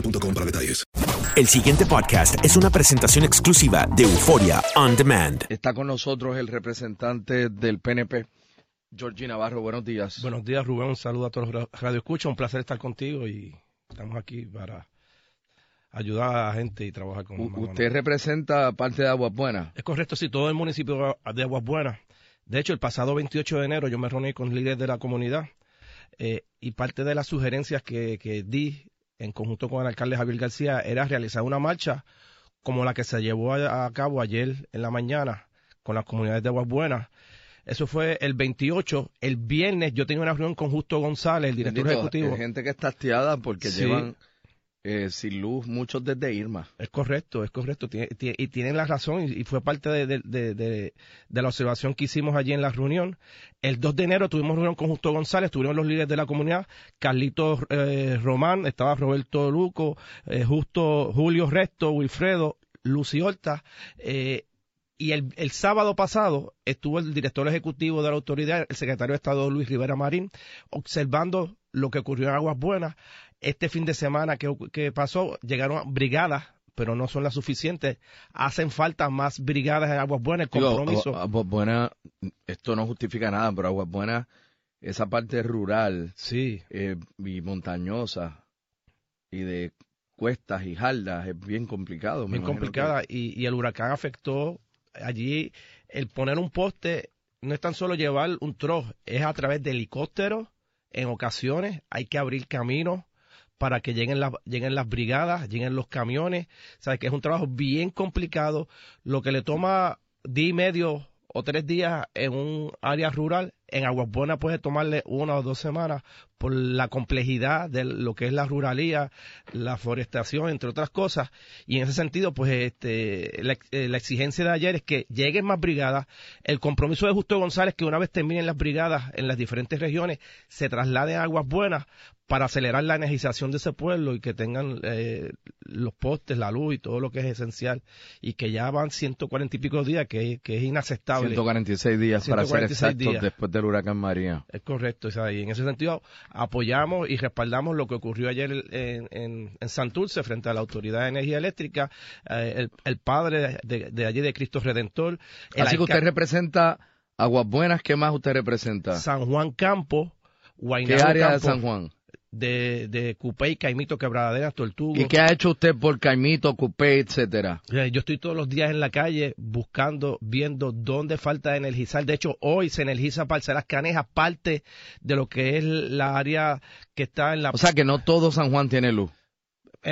boostmobile.com para detalles. El siguiente podcast es una presentación exclusiva de Euforia On Demand. Está con nosotros el representante del PNP, Georgie Navarro. Buenos días. Buenos días, Rubén. Un saludo a todos los Radio Escucha. Un placer estar contigo y estamos aquí para ayudar a la gente y trabajar con U- mano. Usted representa parte de Aguas Buenas. Es correcto, sí, todo el municipio de Aguas Buenas. De hecho, el pasado 28 de enero yo me reuní con líderes de la comunidad eh, y parte de las sugerencias que, que di en conjunto con el alcalde Javier García era realizar una marcha como la que se llevó a, a cabo ayer en la mañana con las comunidades de Aguas Buenas. Eso fue el 28. El viernes yo tenía una reunión con Justo González, el director Bendito, ejecutivo. hay gente que está hastiada porque Sí. llevan eh, sin luz muchos desde Irma. Es correcto, es correcto. Tiene- y tienen la razón, y, fue parte de la observación que hicimos allí en la reunión. El 2 de enero tuvimos reunión con Justo González, tuvieron los líderes de la comunidad, Carlitos eh, Román, estaba Roberto Luco, eh, Justo Julio Resto, Wilfredo, Lucy Horta. eh, y el, el sábado pasado estuvo el director ejecutivo de la autoridad, el secretario de Estado Luis Rivera Marín, observando lo que ocurrió en Aguas Buenas. Este fin de semana que, que pasó, llegaron brigadas, pero no son las suficientes. Hacen falta más brigadas en Aguas Buenas. El compromiso. Agu- Aguas Buenas, esto no justifica nada, pero Aguas Buenas, esa parte rural sí. eh, y montañosa y de cuestas y jaldas es bien complicado. bien complicada y, y el huracán afectó allí el poner un poste no es tan solo llevar un troz es a través de helicópteros en ocasiones hay que abrir caminos para que lleguen las lleguen las brigadas lleguen los camiones. Sabes que es un trabajo bien complicado. Lo que le toma día y medio o tres días en un área rural en Aguas Buenas puede tomarle una o dos semanas por la complejidad de lo que es la ruralía, la forestación, entre otras cosas. Y en ese sentido, pues este, la, eh, la exigencia de ayer es que lleguen más brigadas. El compromiso de Justo González que una vez terminen las brigadas en las diferentes regiones, se trasladen a Aguas Buenas para acelerar la energización de ese pueblo y que tengan eh, los postes, la luz y todo lo que es esencial. Y que ya van 140 y pico días, que, que es inaceptable. 146 días para ser 146 exactos días. después del huracán María. Es correcto, y en ese sentido apoyamos y respaldamos lo que ocurrió ayer en, en, en Santurce frente a la Autoridad de Energía Eléctrica, eh, el, el padre de, de allí de Cristo Redentor. el Así que usted representa Aguas Buenas, ¿qué más usted representa? San Juan Campo, ¿Qué Guaynabo área de San Juan? De, de Cupey, Caimito, Quebraderas, Tortugo. ¿Y qué ha hecho usted por Caimito, Cupé, etcétera? Eh, Yo estoy todos los días en la calle buscando, viendo dónde falta energizar. De hecho, hoy se energiza Parcelas Canejas, parte de lo que es la área que está en la O sea que no todo San Juan tiene luz.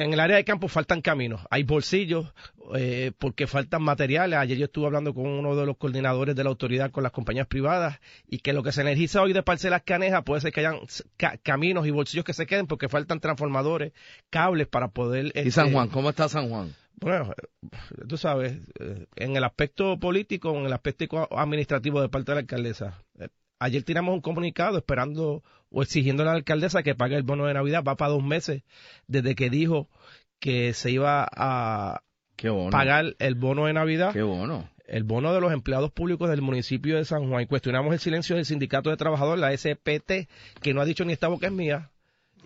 En el área de campo faltan caminos, hay bolsillos, eh, porque faltan materiales. Ayer yo estuve hablando con uno de los coordinadores de la autoridad con las compañías privadas y que lo que se energiza hoy de Parcelas Caneja puede ser que hayan ca- caminos y bolsillos que se queden porque faltan transformadores, cables para poder... ¿Y este, San Juan? ¿Cómo está San Juan? Bueno, eh, tú sabes, eh, en el aspecto político, en el aspecto administrativo de parte de la alcaldesa. Ayer tiramos un comunicado esperando o exigiendo a la alcaldesa que pague el bono de Navidad. Va para dos meses desde que dijo que se iba a pagar el bono de Navidad, Qué bono. el bono de los empleados públicos del municipio de San Juan. Y cuestionamos el silencio del sindicato de trabajadores, la SPT, que no ha dicho ni esta boca es mía.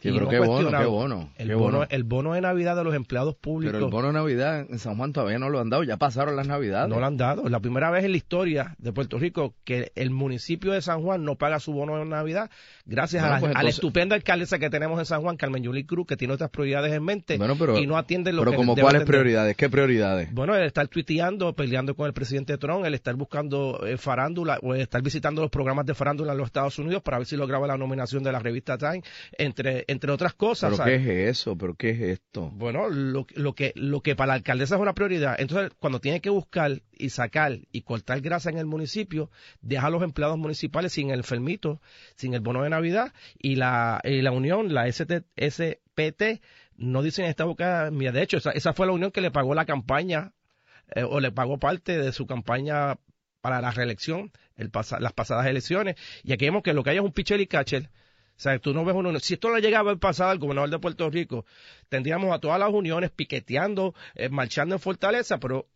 Sí, pero qué bono, qué bono, El, qué bono, bono. el bono de Navidad de los empleados públicos. Pero el bono de Navidad en San Juan todavía no lo han dado. Ya pasaron las Navidades. No lo han dado. Es la primera vez en la historia de Puerto Rico que el municipio de San Juan no paga su bono de Navidad gracias Bueno, a, la, pues a la entonces- estupenda alcaldesa que tenemos en San Juan, Carmen Yuli Cruz, que tiene otras prioridades en mente Bueno, pero, y no atiende lo pero que como cuáles atender. prioridades, ¿qué prioridades? Bueno, el estar tuiteando, peleando con el presidente Trump, el estar buscando eh, farándula o el estar visitando los programas de farándula en los Estados Unidos para ver si lograba la nominación de la revista Time, entre, entre otras cosas. ¿Pero ¿sabes? qué es eso? ¿Pero qué es esto? Bueno, lo, lo que lo que para la alcaldesa es una prioridad. Entonces, cuando tiene que buscar y sacar y cortar grasa en el municipio, deja a los empleados municipales sin el enfermito, sin el bono de Navidad y la, y la unión, la ST, SPT, no dicen esta boca mía. De hecho, esa, esa fue la unión que le pagó la campaña eh, o le pagó parte de su campaña para la reelección, el pasa- las pasadas elecciones. Y aquí vemos que lo que hay es un pitcher y catcher. O sea, tú no ves uno. Si esto le llegaba a pasar al gobernador de Puerto Rico, tendríamos a todas las uniones piqueteando, eh, marchando en Fortaleza, pero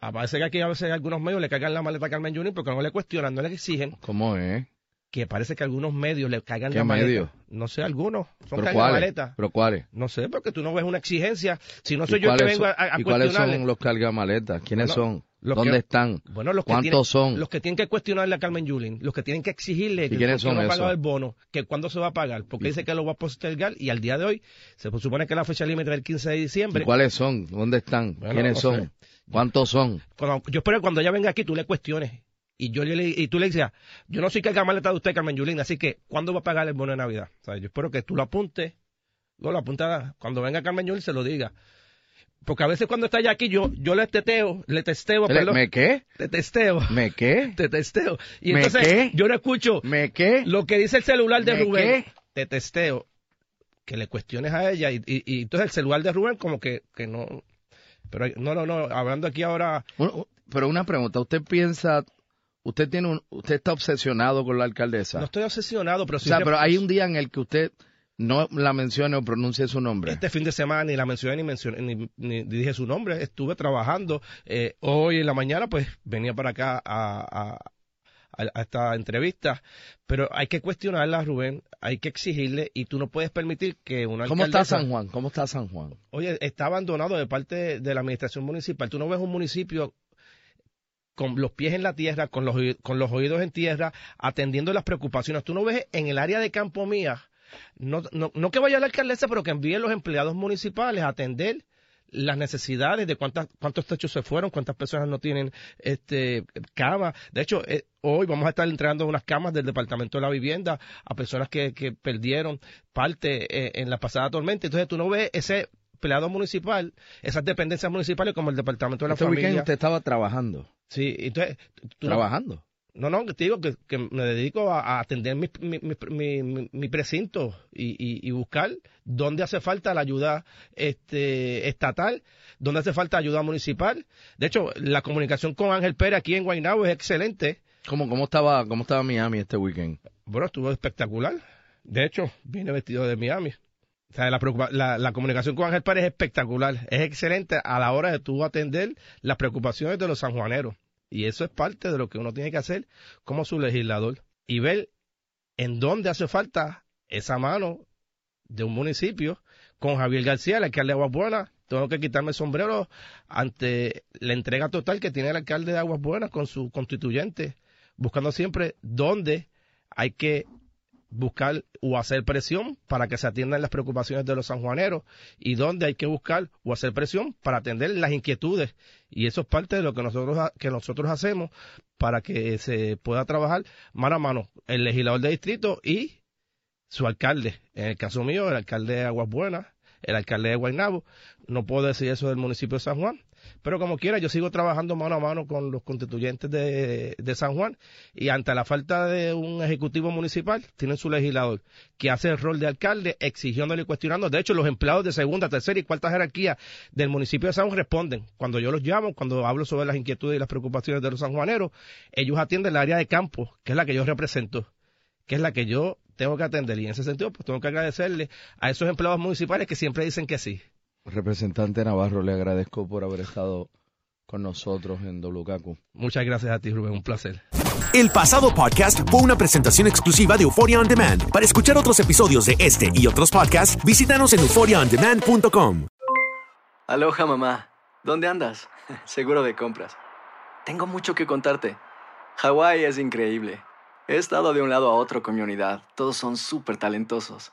a veces que aquí a veces algunos medios le cargan la maleta a Carmen Junior porque no le cuestionan, no le exigen, ¿Cómo es? que parece que algunos medios le cargan ¿Qué la maleta. medios? No sé, algunos. Son ¿Pero maleta. ¿Pero cuáles? No sé, porque tú no ves una exigencia. Si no ¿Y soy yo el que vengo a, son- a ¿Y cuáles son los cargamaletas? ¿Quiénes son? Los ¿Dónde que- están? Bueno, los que ¿Cuántos tienen, son? Los que tienen que cuestionarle a Carmen Yulín, los que tienen que exigirle que no ha pagado el bono, que cuándo se va a pagar, porque ¿Y- dice que lo va a postergar y al día de hoy se supone que la fecha límite es el 15 de ¿Y diciembre. cuáles son? ¿Dónde están? Bueno, ¿Quiénes son? ¿Cuántos son? Cuando- yo espero que cuando ella venga aquí tú le cuestiones. Y yo le, y tú le dices, yo no soy cargamaleta de usted, Carmen Yulín, así que ¿cuándo va a pagar el bono de Navidad? O sea, yo espero que tú lo apuntes, luego lo apuntas, cuando venga Carmen Yulín se lo diga. Porque a veces cuando está ella aquí, yo, yo le teteo, le testeo, ¿Le- perdón, ¿Me qué? te testeo, ¿Me qué? te testeo. Y ¿Me entonces qué? yo no escucho ¿Me qué? lo que dice el celular de ¿Me Rubén, qué? te testeo, que le cuestiones a ella y, y, y entonces el celular de Rubén como que, que no... Pero no, no, no, hablando aquí ahora... Bueno, pero una pregunta, ¿usted piensa, usted tiene un, usted está obsesionado con la alcaldesa? No estoy obsesionado, pero o sí sea, pero hay un día en el que usted no la mencione o pronuncie su nombre. Este fin de semana ni la mencioné ni, mencioné, ni, ni dije su nombre. Estuve trabajando. Eh, hoy en la mañana, pues venía para acá a, a- a- esta entrevista. Pero hay que cuestionarla, Rubén. Hay que exigirle. Y tú no puedes permitir que una ¿Cómo está San Juan? ¿Cómo está San Juan? Oye, está abandonado de parte de la administración municipal. Tú no ves un municipio con los pies en la tierra, con los, con los oídos en tierra, atendiendo las preocupaciones. Tú no ves en el área de campo mía, no, no, no que vaya la alcaldesa, pero que envíe los empleados municipales a atender las necesidades de cuántas, cuántos techos se fueron, cuántas personas no tienen este cama. De hecho, eh, hoy vamos a estar entregando unas camas del Departamento de la Vivienda a personas que, que perdieron parte eh, en la pasada tormenta. Entonces tú no ves ese empleado municipal, esas dependencias municipales como el Departamento de la Este Familia. weekend usted estaba trabajando. Sí, entonces... tú ¿Trabajando? No, no, te digo que, que me dedico a, a atender mi, mi, mi, mi- mi precinto y, y- y buscar dónde hace falta la ayuda este, estatal, dónde hace falta ayuda municipal. De hecho, la comunicación con Ángel Pérez aquí en Guaynabo es excelente. ¿Cómo, cómo, estaba, ¿Cómo estaba Miami este weekend? Bueno, estuvo espectacular. De hecho, vine vestido de Miami. O sea, la, la comunicación con Ángel Pérez es espectacular, es excelente a la hora de tú atender las preocupaciones de los sanjuaneros. Y eso es parte de lo que uno tiene que hacer como su legislador. Y ver en dónde hace falta esa mano de un municipio con Javier García, el alcalde de Aguas Buenas. Tengo que quitarme el sombrero ante la entrega total que tiene el alcalde de Aguas Buenas con su constituyente, buscando siempre dónde hay que buscar o hacer presión para que se atiendan las preocupaciones de los sanjuaneros y dónde hay que buscar o hacer presión para atender las inquietudes y eso es parte de lo que nosotros que nosotros hacemos para que se pueda trabajar mano a mano el legislador de distrito y su alcalde en el caso mío el alcalde de Aguas Buenas el alcalde de Guaynabo. No puedo decir eso del municipio de San Juan. Pero como quiera, yo sigo trabajando mano a mano con los constituyentes de, San Juan y ante la falta de un ejecutivo municipal, tienen su legislador que hace el rol de alcalde exigiéndole y cuestionando. De hecho, los empleados de segunda, tercera y cuarta jerarquía del municipio de San Juan responden. Cuando yo los llamo, cuando hablo sobre las inquietudes y las preocupaciones de los sanjuaneros, ellos atienden el área de campo, que es la que yo represento, que es la que yo tengo que atender. Y en ese sentido, pues tengo que agradecerle a esos empleados municipales que siempre dicen que sí. Representante Navarro, le agradezco por haber estado con nosotros en WKQ. Muchas gracias a ti, Rubén, un placer. El pasado podcast fue una presentación exclusiva de Euphoria On Demand. Para escuchar otros episodios de este y otros podcasts, visítanos en euphoriaondemand.com. Aloha, mamá. ¿Dónde andas? Seguro de compras. Tengo mucho que contarte. Hawái es increíble. He estado de un lado a otro con mi unidad. Todos son súper talentosos.